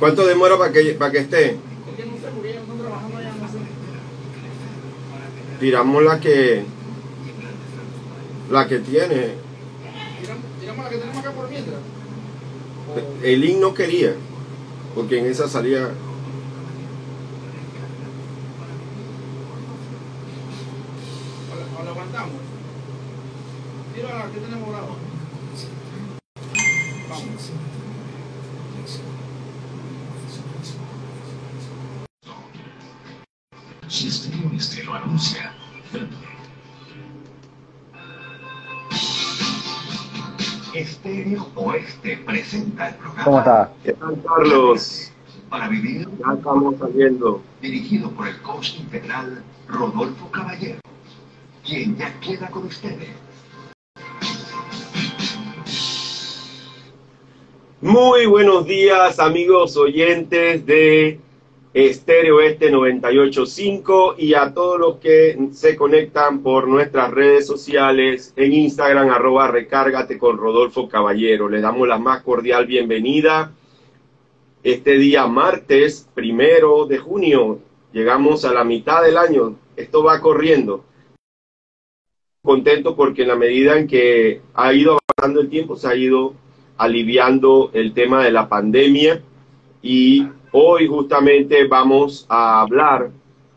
¿Cuánto demora para que, para que esté? Tiramos la que la que tiene. Tiramos, la que tenemos acá por mientras. El IN no quería, porque en esa salía. ¿Cómo está? ¿Qué tal, Carlos? para vivir Ya estamos saliendo. dirigido por el coach integral Rodolfo Caballero, quien ya queda con ustedes. Muy buenos días, amigos oyentes de Estéreo Este 98.5 y a todos los que se conectan por nuestras redes sociales en Instagram, arroba recárgate con Rodolfo Caballero. Les damos la más cordial bienvenida. Este día martes, primero de junio, llegamos a la mitad del año. Esto va corriendo. Contento porque en la medida en que ha ido avanzando el tiempo, se ha ido aliviando el tema de la pandemia y hoy justamente vamos a hablar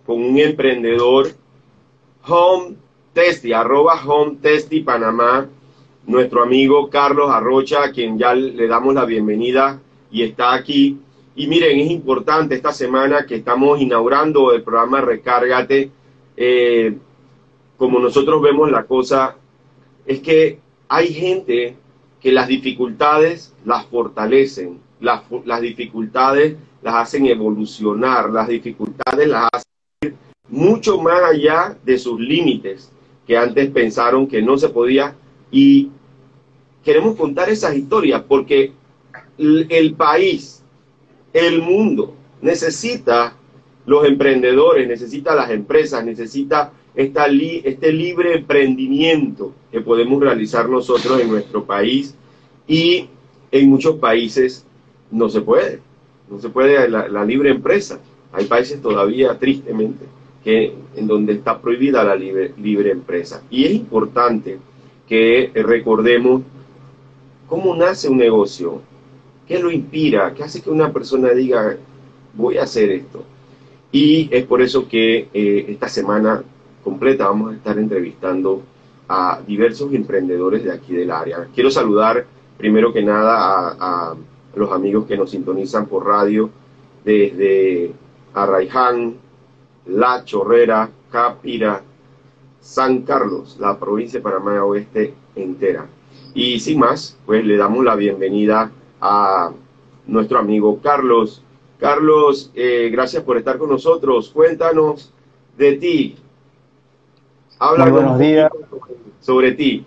con un emprendedor Home Testy, arroba Home Testy Panamá, nuestro amigo Carlos Arrocha, a quien ya le damos la bienvenida y está aquí. Y miren, es importante esta semana que estamos inaugurando el programa Recárgate. eh, como nosotros vemos la cosa, es que hay gente que las dificultades las fortalecen, las, las dificultades las hacen evolucionar, las dificultades las hacen mucho más allá de sus límites que antes pensaron que no se podía. Y queremos contar esas historias porque l- el país, el mundo necesita los emprendedores, necesita las empresas, necesita esta li- este libre emprendimiento que podemos realizar nosotros en nuestro país y en muchos países no se puede, no se puede la, la libre empresa. Hay países todavía, tristemente, que en donde está prohibida la libre, libre empresa. Y es importante que recordemos cómo nace un negocio, qué lo inspira, qué hace que una persona diga, voy a hacer esto. Y es por eso que eh, esta semana completa vamos a estar entrevistando a diversos emprendedores de aquí del área. Quiero saludar primero que nada a, los amigos que nos sintonizan por radio desde Arraiján, La Chorrera, Capira, San Carlos, la provincia de Panamá Oeste entera. Y sin más, pues le damos la bienvenida a nuestro amigo Carlos. Carlos, eh, gracias por estar con nosotros. Cuéntanos de ti. Háblanos Muy buenos días. sobre, ti.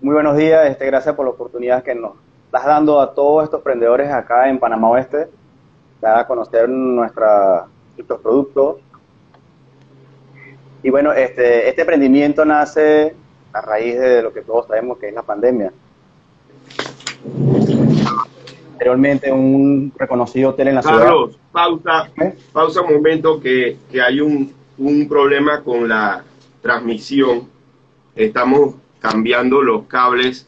Muy buenos días, este, gracias por la oportunidad que nos estás dando a todos estos emprendedores acá en Panamá Oeste, dar a conocer nuestra, nuestros productos. Y bueno, este, este emprendimiento nace a raíz de lo que todos sabemos que es la pandemia. Anteriormente un reconocido hotel en la ciudad. Carlos, pausa, ¿Eh? pausa un momento que, que hay un, un problema con la transmisión. Estamos cambiando los cables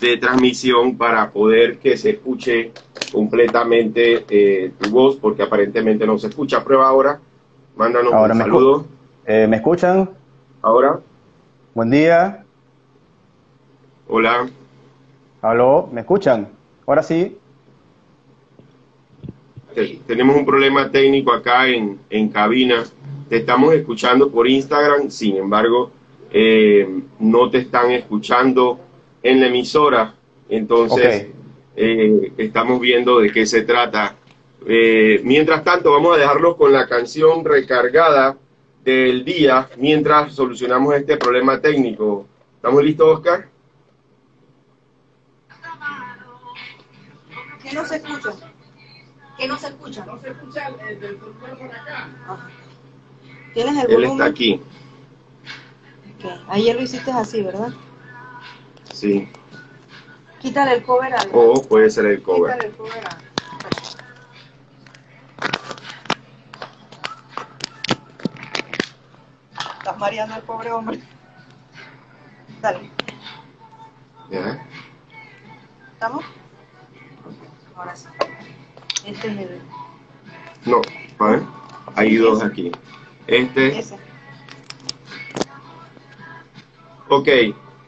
de transmisión para poder que se escuche completamente eh, tu voz, porque aparentemente no se escucha. Prueba ahora. Mándanos Ahora un me saludo. Eh, ¿Me escuchan? Ahora. Buen día. Hola. ¿Aló? ¿Me escuchan? Ahora sí. Te- Tenemos un problema técnico acá en, en cabina. Te estamos escuchando por Instagram, sin embargo, eh, no te están escuchando en la emisora. Entonces, eh, estamos viendo de qué se trata. Eh, mientras tanto, vamos a dejarlos con la canción recargada del día mientras solucionamos este problema técnico. ¿Estamos listos, Oscar? ¿Qué no se escucha? ¿Qué no se escucha? No se escucha el, del por acá. Ajá. ¿Tienes el Él volumen? está aquí. Ayer lo hiciste así, ¿verdad? Sí. Quítale el cover al. O puede ser el cover. Quítale el cover a. Estás mareando al pobre hombre. Dale. ¿Ya? ¿Estamos? Ahora sí. Este es el. No, a ver. Hay dos aquí. Este. Ese. Ok.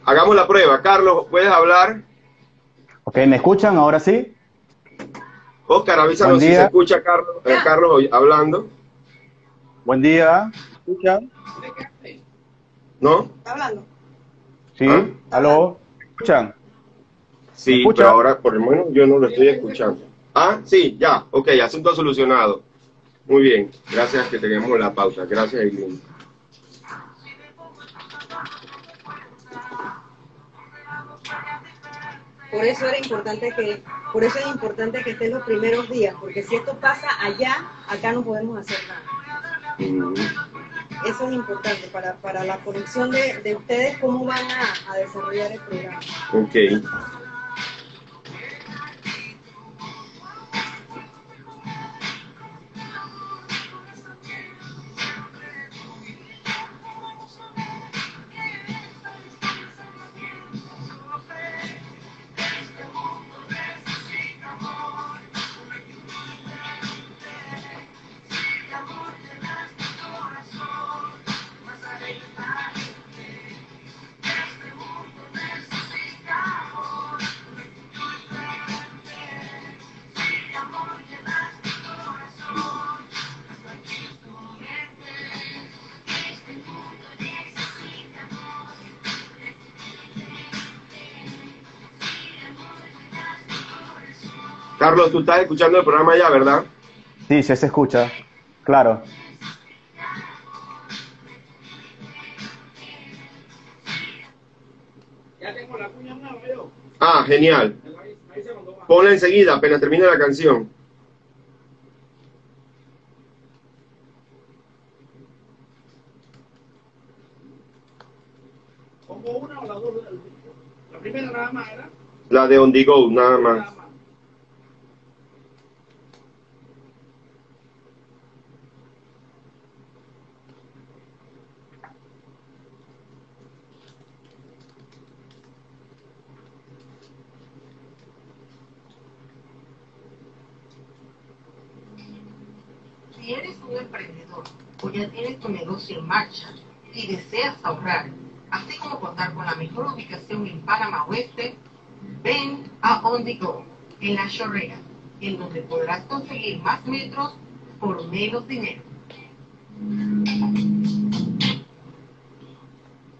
Hagamos la prueba. Carlos, ¿puedes hablar? Ok, ¿me escuchan ahora sí? Oscar, avísanos si se escucha Carlos, eh, Carlos hoy hablando. Buen día. ¿Me escuchan? ¿No? ¿Está hablando? Sí. ¿Ah? ¿Aló? ¿Me escuchan? Sí, escucha? pero ahora por lo menos yo no lo estoy escuchando. Ah, sí, ya. Ok, asunto solucionado. Muy bien. Gracias que tenemos la pausa. Gracias, Eileen. Por eso era importante que, por eso es importante que estén los primeros días, porque si esto pasa allá, acá no podemos hacer nada. Mm, Eso es importante para, para la conexión de, de ustedes, cómo van a, a desarrollar el programa. Ok. Carlos, tú estás escuchando el programa ya, ¿verdad? Sí, sí se escucha. Claro. Ya tengo la cuña nueva yo. Ah, genial. Ponla enseguida, apenas termine la canción. Pongo una o las dos. La primera nada más era. La de On The Go, nada más. Si eres un emprendedor o ya tienes tu negocio en marcha y deseas ahorrar, así como contar con la mejor ubicación en Panamá Oeste, ven a On Go, en La Chorrera, en donde podrás conseguir más metros por menos dinero.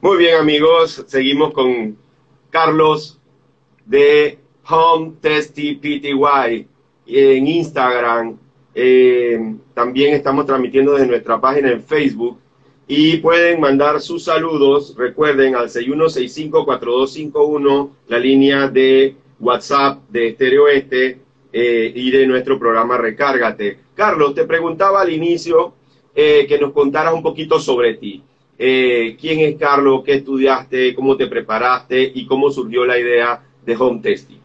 Muy bien, amigos. Seguimos con Carlos de Home Testy PTY en Instagram. Eh, también estamos transmitiendo desde nuestra página en Facebook. Y pueden mandar sus saludos, recuerden, al 61654251, la línea de WhatsApp de Estéreo Este eh, y de nuestro programa Recárgate. Carlos, te preguntaba al inicio eh, que nos contaras un poquito sobre ti. ¿Quién es Carlos? ¿Qué estudiaste? ¿Cómo te preparaste? ¿Y cómo surgió la idea de Home Testing?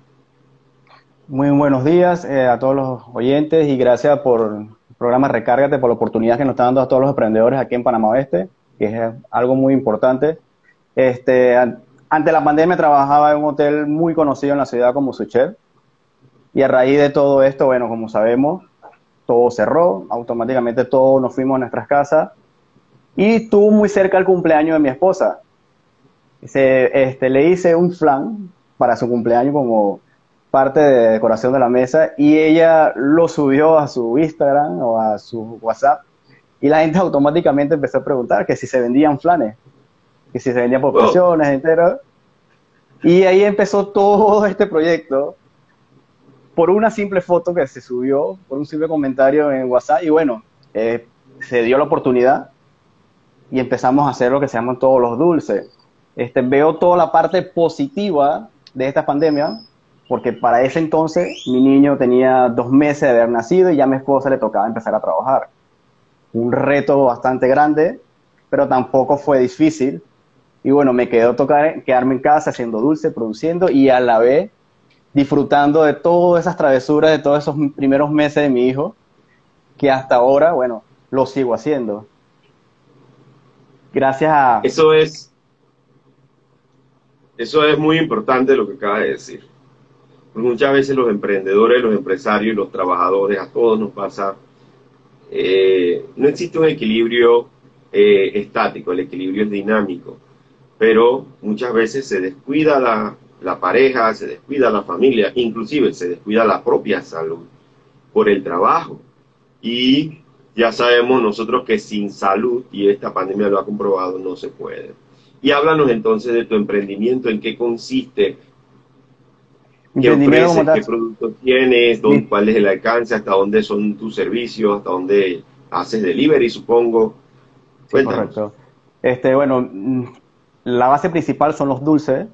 Muy buenos días eh, a todos los oyentes y gracias por el programa Recárgate, por la oportunidad que nos está dando a todos los emprendedores aquí en Panamá Oeste, que es algo muy importante. Este, an- ante la pandemia trabajaba en un hotel muy conocido en la ciudad como Suchel y a raíz de todo esto, bueno, como sabemos, todo cerró, automáticamente todos nos fuimos a nuestras casas y estuvo muy cerca el cumpleaños de mi esposa. Se, este, le hice un flan para su cumpleaños como parte de decoración de la mesa y ella lo subió a su Instagram o a su WhatsApp y la gente automáticamente empezó a preguntar que si se vendían flanes, que si se vendían por porciones enteras. Y ahí empezó todo este proyecto por una simple foto que se subió, por un simple comentario en WhatsApp y bueno, eh, se dio la oportunidad y empezamos a hacer lo que se llaman todos los dulces. Este, veo toda la parte positiva de esta pandemia, porque para ese entonces mi niño tenía dos meses de haber nacido y ya a mi esposa le tocaba empezar a trabajar. Un reto bastante grande, pero tampoco fue difícil, Y bueno, me quedó tocar quedarme en casa haciendo dulce, produciendo y a la vez disfrutando de todas esas travesuras, de todos esos primeros meses de mi hijo, que hasta ahora, bueno, lo sigo haciendo. Gracias a... Eso es, eso es muy importante lo que acaba de decir. Muchas veces los emprendedores, los empresarios, los trabajadores, a todos nos pasa, eh, no existe un equilibrio eh, estático, el equilibrio es dinámico, pero muchas veces se descuida la, la pareja, se descuida la familia, inclusive se descuida la propia salud por el trabajo. Y ya sabemos nosotros que sin salud, y esta pandemia lo ha comprobado, no se puede. Y háblanos entonces de tu emprendimiento, en qué consiste, qué ofreces, qué productos tienes, dónde, cuál es el alcance, hasta dónde son tus servicios, hasta dónde haces delivery, supongo. Correcto. Este, bueno, mm, la base principal son los dulces.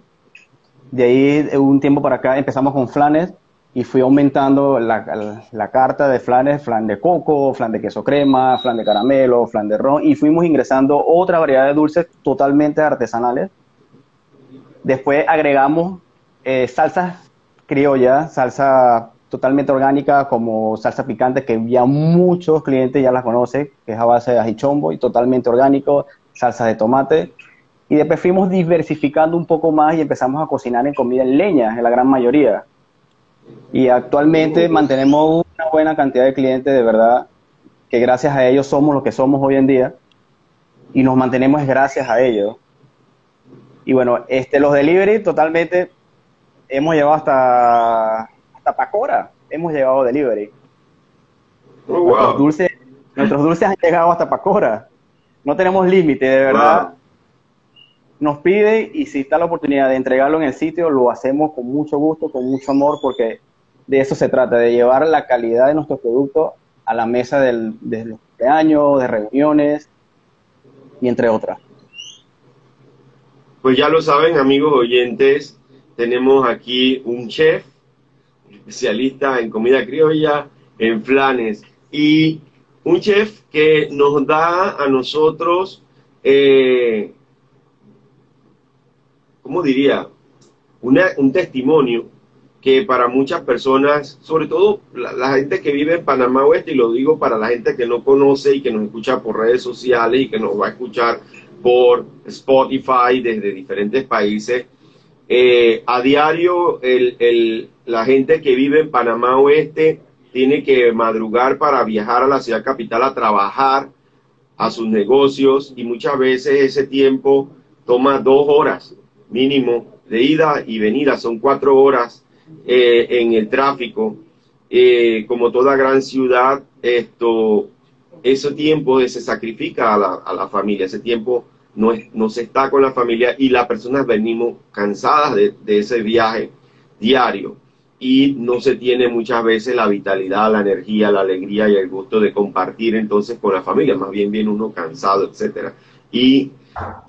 De ahí, un tiempo para acá, empezamos con flanes y fui aumentando la, la, carta de flanes, flan de coco, flan de queso crema, flan de caramelo, flan de ron, y fuimos ingresando otra variedad de dulces totalmente artesanales. Después agregamos eh, salsas criollas, salsa totalmente orgánica como salsa picante, que ya muchos clientes ya las conocen, que es a base de ajichombo y totalmente orgánico, salsa de tomate. Y después fuimos diversificando un poco más y empezamos a cocinar en comida en leña, en la gran mayoría y actualmente mantenemos una buena cantidad de clientes, de verdad, que gracias a ellos somos lo que somos hoy en día y nos mantenemos gracias a ellos. Y bueno, este, los delivery totalmente hemos llevado hasta, hasta Pacora, hemos llevado delivery. Oh, wow. nuestros, dulces, nuestros dulces han llegado hasta Pacora. No tenemos límite, de verdad. Nos pide y si está la oportunidad de entregarlo en el sitio, lo hacemos con mucho gusto, con mucho amor, porque de eso se trata, de llevar la calidad de nuestro producto a la mesa del, de los cumpleaños, de reuniones y entre otras. Pues ya lo saben, amigos oyentes, tenemos aquí un chef especialista en comida criolla, en flanes, y un chef que nos da a nosotros, eh, ¿cómo diría? un testimonio que para muchas personas, sobre todo la, gente que vive en Panamá Oeste, y lo digo para la gente que no conoce y que nos escucha por redes sociales y que nos va a escuchar por Spotify desde diferentes países, eh, a diario la gente que vive en Panamá Oeste tiene que madrugar para viajar a la ciudad capital a trabajar a sus negocios y muchas veces ese tiempo toma dos horas mínimo de ida y venida, son cuatro horas eh, en el tráfico, eh, como toda gran ciudad, esto, ese tiempo se sacrifica a la, a la familia, ese tiempo no, se está con la familia y las personas venimos cansadas de, de, ese viaje diario y no se tiene muchas veces la vitalidad, la energía, la alegría y el gusto de compartir entonces con la familia, más bien viene uno cansado, etcétera. Y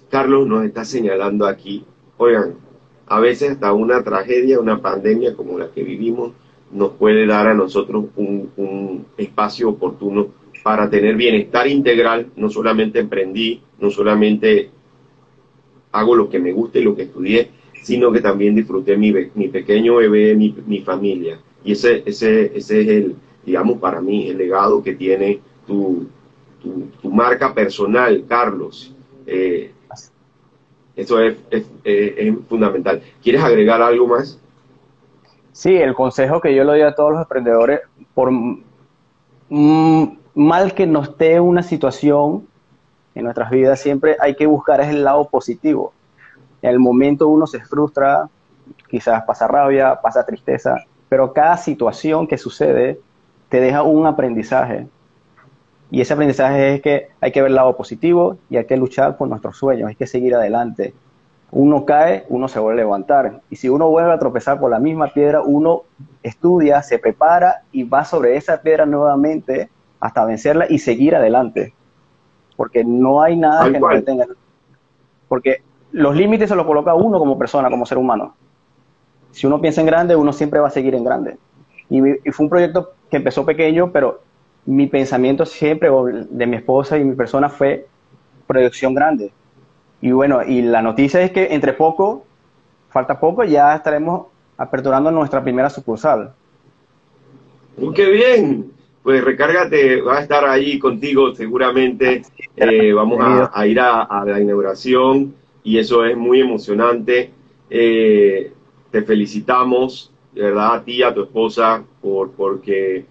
Carlos nos está señalando aquí, oigan, a veces hasta una tragedia, una pandemia como la que vivimos, nos puede dar a nosotros un, un espacio oportuno para tener bienestar integral. No solamente emprendí, no solamente hago lo que me gusta y lo que estudié, sino que también disfruté mi, mi pequeño bebé, mi, mi familia. Y ese, ese, ese es el, digamos, para mí, el legado que tiene tu, tu, marca personal, Carlos. Eh, eso es, es, es, fundamental. ¿Quieres agregar algo más? Sí, el consejo que yo le doy a todos los emprendedores, por mal que nos esté una situación en nuestras vidas, siempre hay que buscar el lado positivo. En el momento uno se frustra, quizás pasa rabia, pasa tristeza, pero cada situación que sucede te deja un aprendizaje. Y ese aprendizaje es que hay que ver el lado positivo y hay que luchar por nuestros sueños, hay que seguir adelante. Uno cae, uno se vuelve a levantar. Y si uno vuelve a tropezar por la misma piedra, uno estudia, se prepara y va sobre esa piedra nuevamente hasta vencerla y seguir adelante. Porque no hay nada que cual. nos detenga. Porque los límites se los coloca uno como persona, como ser humano. Si uno piensa en grande, uno siempre va a seguir en grande. Y, y fue un proyecto que empezó pequeño, pero mi pensamiento siempre, de mi esposa y mi persona, fue proyección grande. Y bueno, y la noticia es que entre poco, falta poco, ya estaremos aperturando nuestra primera sucursal. Uh, ¡Qué bien! Pues recárgate, va a estar ahí contigo seguramente. Eh, vamos a, a ir a, a, la inauguración y eso es muy emocionante. Eh, te felicitamos, de verdad, a ti, a tu esposa, por, porque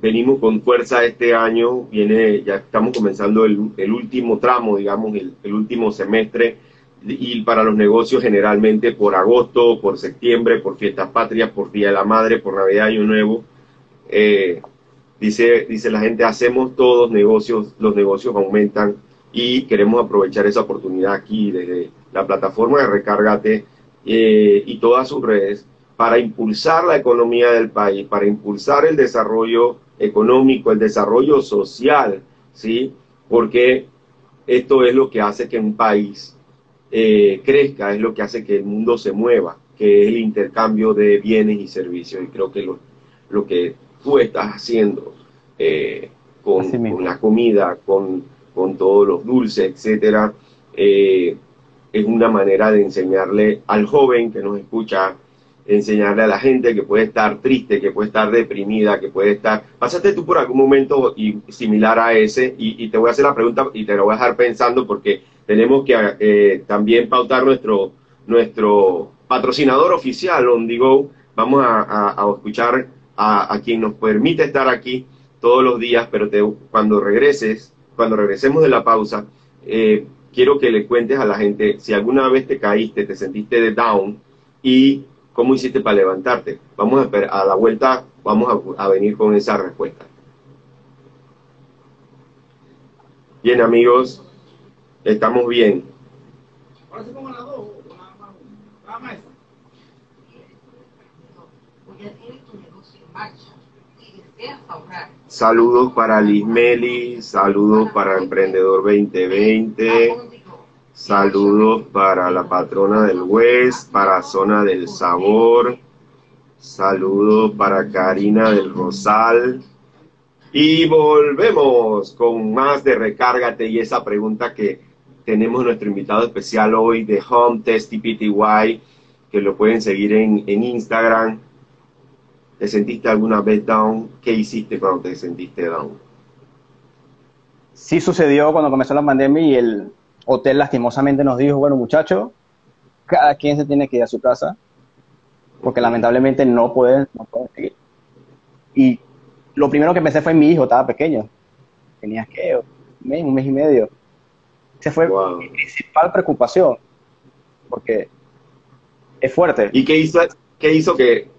venimos con fuerza este año. Viene, ya estamos comenzando el, el último tramo, digamos, el, el último semestre y para los negocios generalmente por agosto, por septiembre, por fiestas patrias, por Día de la Madre, por Navidad, Año Nuevo. Eh, dice, dice la gente, hacemos todos negocios, los negocios aumentan y queremos aprovechar esa oportunidad aquí desde la plataforma de Recárgate eh, y todas sus redes para impulsar la economía del país, para impulsar el desarrollo económico, el desarrollo social, ¿sí? Porque esto es lo que hace que un país eh, crezca, es lo que hace que el mundo se mueva, que es el intercambio de bienes y servicios. Y creo que lo, lo que tú estás haciendo eh, con, con, la comida, con, con, todos los dulces, etcétera, eh, es una manera de enseñarle al joven que nos escucha, enseñarle a la gente que puede estar triste, que puede estar deprimida, que puede estar... Pásate tú por algún momento y, similar a ese y, y, te voy a hacer la pregunta y te lo voy a dejar pensando porque tenemos que eh, también pautar nuestro, nuestro patrocinador oficial, OnDigo. Vamos a, a, a escuchar a, quien nos permite estar aquí todos los días, pero te, cuando regreses, cuando regresemos de la pausa, eh, quiero que le cuentes a la gente si alguna vez te caíste, te sentiste de down y cómo hiciste para levantarte. Vamos a, a la vuelta, vamos a, venir con esa respuesta. Bien amigos, estamos bien. Las dos, la maestra. Saludos para Lismeli, saludos para Emprendedor 2020, saludos para la patrona del West, para Zona del Sabor, saludos para Karina del Rosal. Y volvemos con más de Recárgate y esa pregunta que tenemos nuestro invitado especial hoy de Home Test PTY, que lo pueden seguir en, en Instagram ¿Te sentiste alguna vez down? ¿Qué hiciste cuando te sentiste down? Sí sucedió cuando comenzó la pandemia y el hotel lastimosamente nos dijo, bueno muchachos, cada quien se tiene que ir a su casa, porque lamentablemente no pueden, no pueden seguir. Y lo primero que pensé fue en mi hijo, estaba pequeño. Tenía que un mes, un mes y medio. Esa fue wow. mi principal preocupación, porque es fuerte. ¿Y qué hizo, qué hizo que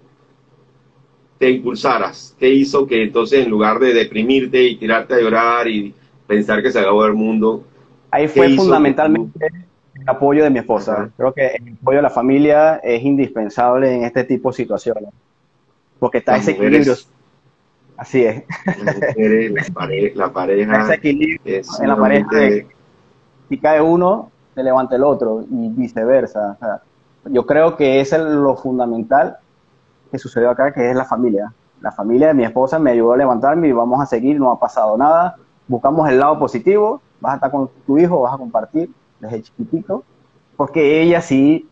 te impulsaras? ¿Qué hizo que entonces en lugar de deprimirte y tirarte a llorar y pensar que se acabó el mundo? Ahí fue fundamentalmente el apoyo de mi esposa. Ajá. Creo que el apoyo de la familia es indispensable en este tipo de situaciones. Porque está Las ese mujeres- equilibrio. Así es. Las mujeres, la, pare- la pareja ese equilibrio es en la pareja de si cae uno, se levanta el otro y viceversa. O sea, yo creo que eso es lo fundamental que sucedió acá, que es la familia. La familia de mi esposa me ayudó a levantarme y vamos a seguir, no ha pasado nada. Buscamos el lado positivo, vas a estar con tu hijo, vas a compartir desde chiquitito, porque ella sí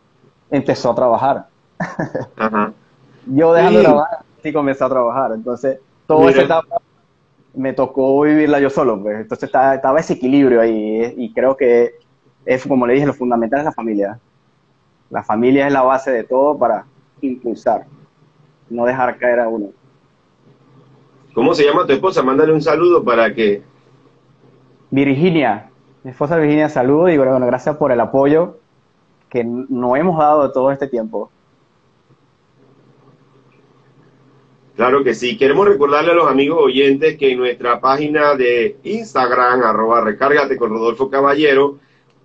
empezó a trabajar. Ajá. Yo dejando de Sí. trabajar, sí comencé a trabajar. Entonces, toda esa etapa me tocó vivirla yo solo. Pues. Entonces, estaba, estaba ese equilibrio ahí. eh, Y creo que es, como le dije, lo fundamental es la familia. La familia es la base de todo para impulsar, no dejar caer a uno. ¿Cómo se llama tu esposa? Mándale un saludo para que... Virginia, mi esposa Virginia, saludo y bueno, gracias por el apoyo que nos hemos dado todo este tiempo. Claro que sí. Queremos recordarle a los amigos oyentes que en nuestra página de Instagram, arroba recárgate con Rodolfo Caballero,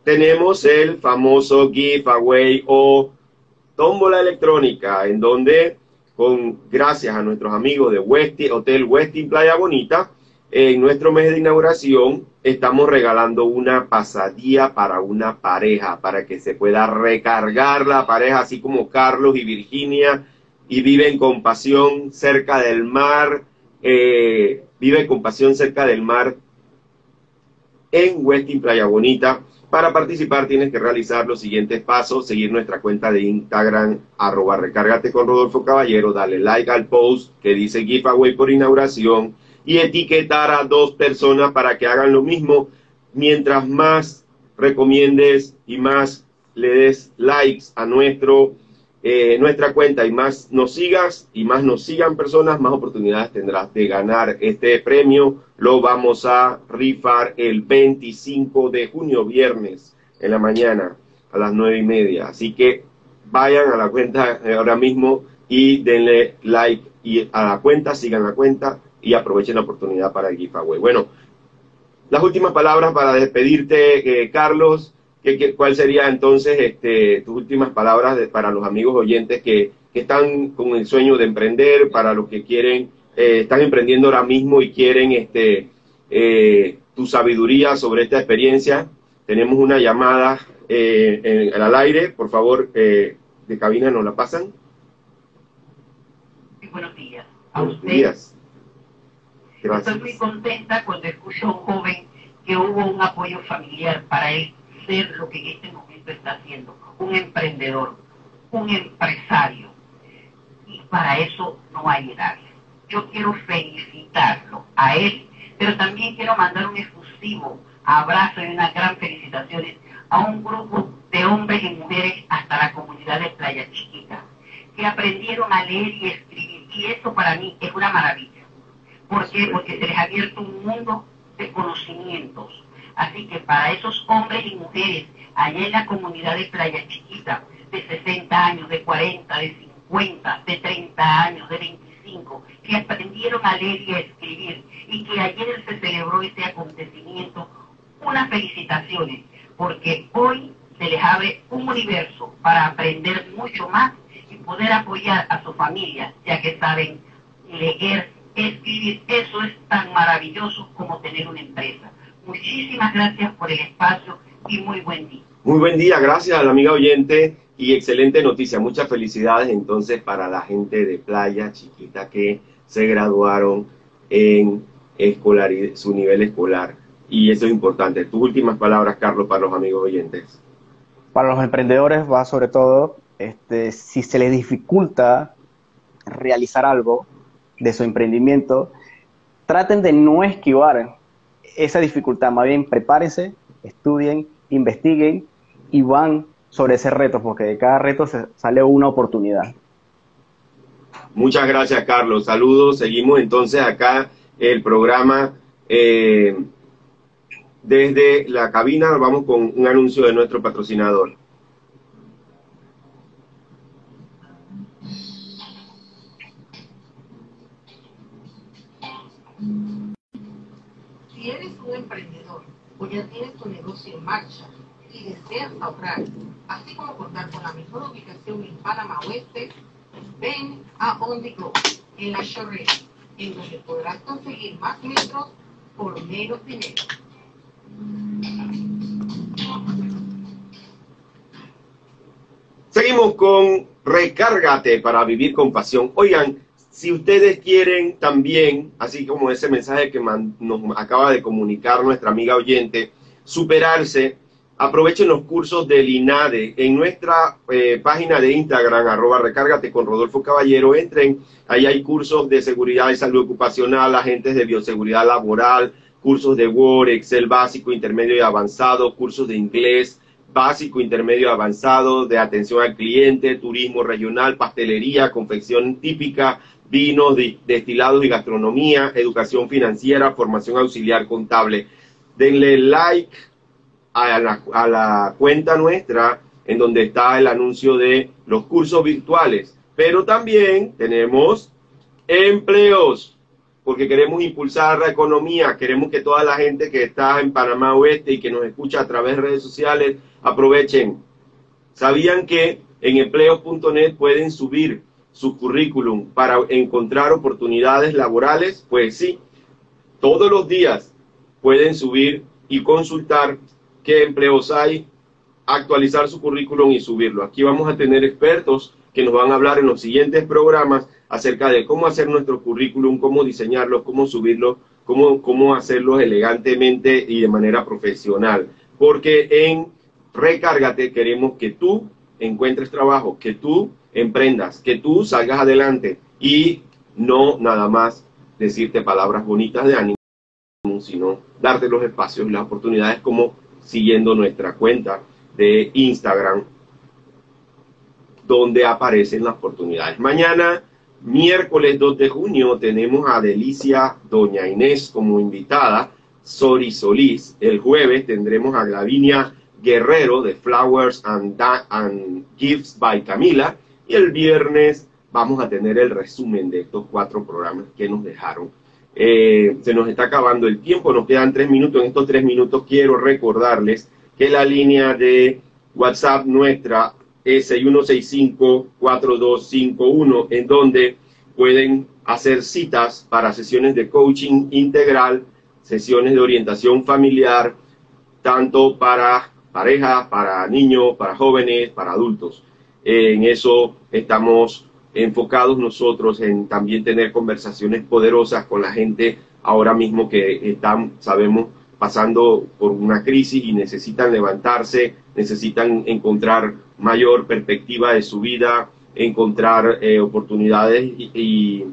tenemos el famoso giveaway o tómbola electrónica, en donde, con gracias a nuestros amigos de Westin, Hotel Westin Playa Bonita, en nuestro mes de inauguración estamos regalando una pasadía para una pareja, para que se pueda recargar la pareja, así como Carlos y Virginia y viven con pasión cerca del mar, eh, viven con pasión cerca del mar en Westin Playa Bonita. Para participar tienes que realizar los siguientes pasos, seguir nuestra cuenta de Instagram, arroba recárgate con Rodolfo Caballero, dale like al post que dice giveaway por inauguración y etiquetar a dos personas para que hagan lo mismo. Mientras más recomiendes y más le des likes a nuestro eh, nuestra cuenta y más nos sigas y más nos sigan personas, más oportunidades tendrás de ganar este premio. Lo vamos a rifar el 25 de junio, viernes, en la mañana, a las nueve y media. Así que vayan a la cuenta ahora mismo y denle like y a la cuenta, sigan la cuenta y aprovechen la oportunidad para el giveaway. Bueno, las últimas palabras para despedirte, eh, Carlos. ¿Qué, cuál sería entonces este, tus últimas palabras para los amigos oyentes que, están con el sueño de emprender, para los que quieren, eh, están emprendiendo ahora mismo y quieren este, eh, tu sabiduría sobre esta experiencia? Tenemos una llamada eh, en, al aire, por favor, de cabina nos la pasan. buenos días. A buenos días. Gracias. Estoy muy contenta cuando escucho a un joven que hubo un apoyo familiar para él ser lo que en este momento está haciendo, un emprendedor, un empresario. Y para eso no hay edad. Yo quiero felicitarlo a él, pero también quiero mandar un efusivo abrazo y unas gran felicitaciones a un grupo de hombres y mujeres hasta la comunidad de Playa Chiquita, que aprendieron a leer y escribir. Y eso para mí es una maravilla. ¿Por qué? Porque se les ha abierto un mundo de conocimientos, Así que para esos hombres y mujeres allá en la comunidad de Playa Chiquita, de 60 años, de 40, de 50, de 30 años, de 25, que aprendieron a leer y a escribir y que ayer se celebró este acontecimiento, unas felicitaciones, porque hoy se les abre un universo para aprender mucho más y poder apoyar a su familia, ya que saben leer, escribir, eso es tan maravilloso como tener una empresa. Muchísimas gracias por el espacio y muy buen día. Muy buen día, gracias a la amiga oyente y excelente noticia. Muchas felicidades entonces para la gente de Playa Chiquita que se graduaron en escolar, su nivel escolar. Y eso es importante. Tus últimas palabras, Carlos, para los amigos oyentes. Para los emprendedores va sobre todo, este, si se les dificulta realizar algo de su emprendimiento, traten de no esquivar esa dificultad, más bien prepárense, estudien, investiguen y van sobre ese reto, porque de cada reto se sale una oportunidad. Muchas gracias, Carlos. Saludos. Seguimos entonces acá el programa eh, desde la cabina. Vamos con un anuncio de nuestro patrocinador. Si eres un emprendedor o ya tienes tu negocio en marcha y deseas ahorrar, así como contar con la mejor ubicación en Panamá Oeste, ven a On Go, en la Chorrera, en donde podrás conseguir más metros por menos dinero. Seguimos con Recárgate para vivir con pasión. Oigan, si ustedes quieren también, así como ese mensaje que nos acaba de comunicar nuestra amiga oyente, superarse, aprovechen los cursos del INADE. En nuestra eh, página de Instagram, arroba recárgate con Rodolfo Caballero, entren, ahí hay cursos de seguridad y salud ocupacional, agentes de bioseguridad laboral, cursos de Word, Excel básico, intermedio y avanzado, cursos de inglés básico, intermedio y avanzado, de atención al cliente, turismo regional, pastelería, confección típica, vinos, destilados y gastronomía, educación financiera, formación auxiliar contable. Denle like a la, a la cuenta nuestra en donde está el anuncio de los cursos virtuales. Pero también tenemos empleos, porque queremos impulsar la economía, queremos que toda la gente que está en Panamá Oeste y que nos escucha a través de redes sociales aprovechen. ¿Sabían que en empleos.net pueden subir su currículum para encontrar oportunidades laborales, pues sí, todos los días pueden subir y consultar qué empleos hay, actualizar su currículum y subirlo. Aquí vamos a tener expertos que nos van a hablar en los siguientes programas acerca de cómo hacer nuestro currículum, cómo diseñarlo, cómo subirlo cómo, cómo hacerlos elegantemente y de manera profesional. Porque en Recárgate queremos que tú encuentres trabajo, que tú emprendas, que tú salgas adelante y no nada más decirte palabras bonitas de ánimo, sino darte los espacios y las oportunidades como siguiendo nuestra cuenta de Instagram, donde aparecen las oportunidades. Mañana, miércoles 2 de junio, tenemos a Delicia Doña Inés como invitada, Sori Solís. El jueves tendremos a Glavinia Guerrero de Flowers and, Gifts by Camila. Y el viernes vamos a tener el resumen de estos cuatro programas que nos dejaron. Eh, se nos está acabando el tiempo, nos quedan tres minutos. En estos tres minutos quiero recordarles que la línea de WhatsApp nuestra es 6165-4251, en donde pueden hacer citas para sesiones de coaching integral, sesiones de orientación familiar, tanto para parejas, para niños, para jóvenes, para adultos. En eso estamos enfocados nosotros en también tener conversaciones poderosas con la gente ahora mismo que están, sabemos, pasando por una crisis y necesitan levantarse, necesitan encontrar mayor perspectiva de su vida, encontrar eh, oportunidades y, y,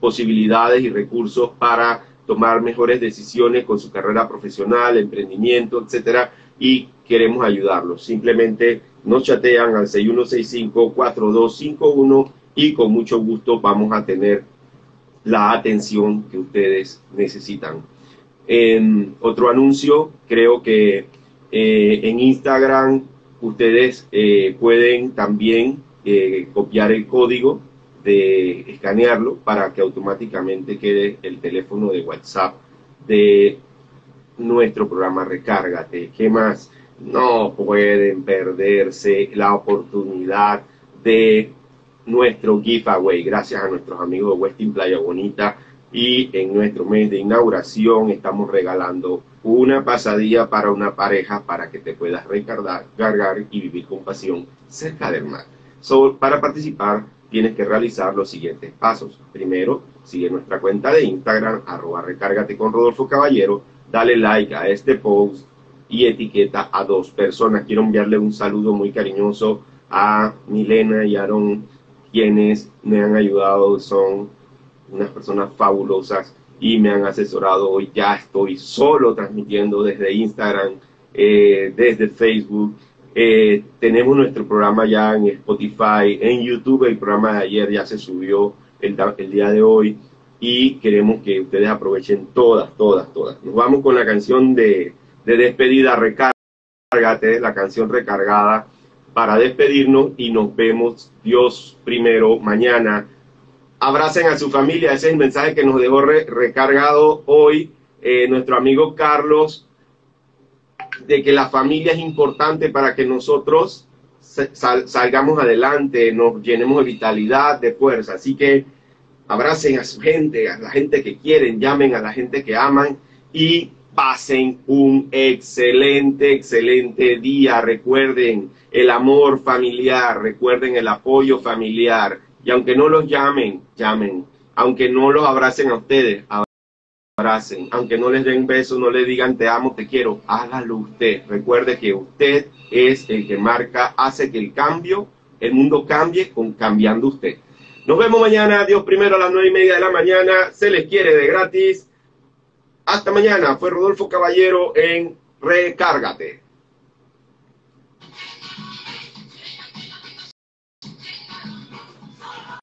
posibilidades y recursos para tomar mejores decisiones con su carrera profesional, emprendimiento, etcétera, y queremos ayudarlos. Simplemente nos chatean al 6165-4251 y con mucho gusto vamos a tener la atención que ustedes necesitan. En otro anuncio, creo que eh, en Instagram ustedes eh, pueden también eh, copiar el código de escanearlo para que automáticamente quede el teléfono de WhatsApp de nuestro programa Recárgate. ¿Qué más? No pueden perderse la oportunidad de nuestro giveaway, gracias a nuestros amigos de Westin Playa Bonita. Y en nuestro mes de inauguración estamos regalando una pasadilla para una pareja para que te puedas recargar, cargar y vivir con pasión cerca del mar. Para participar tienes que realizar los siguientes pasos. Primero, sigue nuestra cuenta de Instagram, arroba recárgate con Rodolfo Caballero, dale like a este post y etiqueta a dos personas. Quiero enviarle un saludo muy cariñoso a Milena y Aaron quienes me han ayudado son unas personas fabulosas y me han asesorado. Hoy ya estoy solo transmitiendo desde Instagram, eh, desde Facebook. Eh, tenemos nuestro programa ya en Spotify, en YouTube. El programa de ayer ya se subió el, el día de hoy y queremos que ustedes aprovechen todas, todas, todas. Nos vamos con la canción de, de despedida, Recárgate, la canción recargada para despedirnos y nos vemos Dios primero mañana. Abracen a su familia, ese es el mensaje que nos dejó re recargado hoy eh, nuestro amigo Carlos, de que la familia es importante para que nosotros sal salgamos adelante, nos llenemos de vitalidad, de fuerza. Así que abracen a su gente, a la gente que quieren, llamen a la gente que aman y pasen un excelente, excelente día. Recuerden el amor familiar, recuerden el apoyo familiar. Y aunque no los llamen, llamen. Aunque no los abracen a ustedes, abracen. Aunque no les den besos, no les digan te amo, te quiero, hágalo usted. Recuerde que usted es el que marca, hace que el cambio, el mundo cambie con cambiando usted. Nos vemos mañana, Dios primero a las nueve y media de la mañana. Se les quiere de gratis. Hasta mañana. Fue Rodolfo Caballero en Recárgate.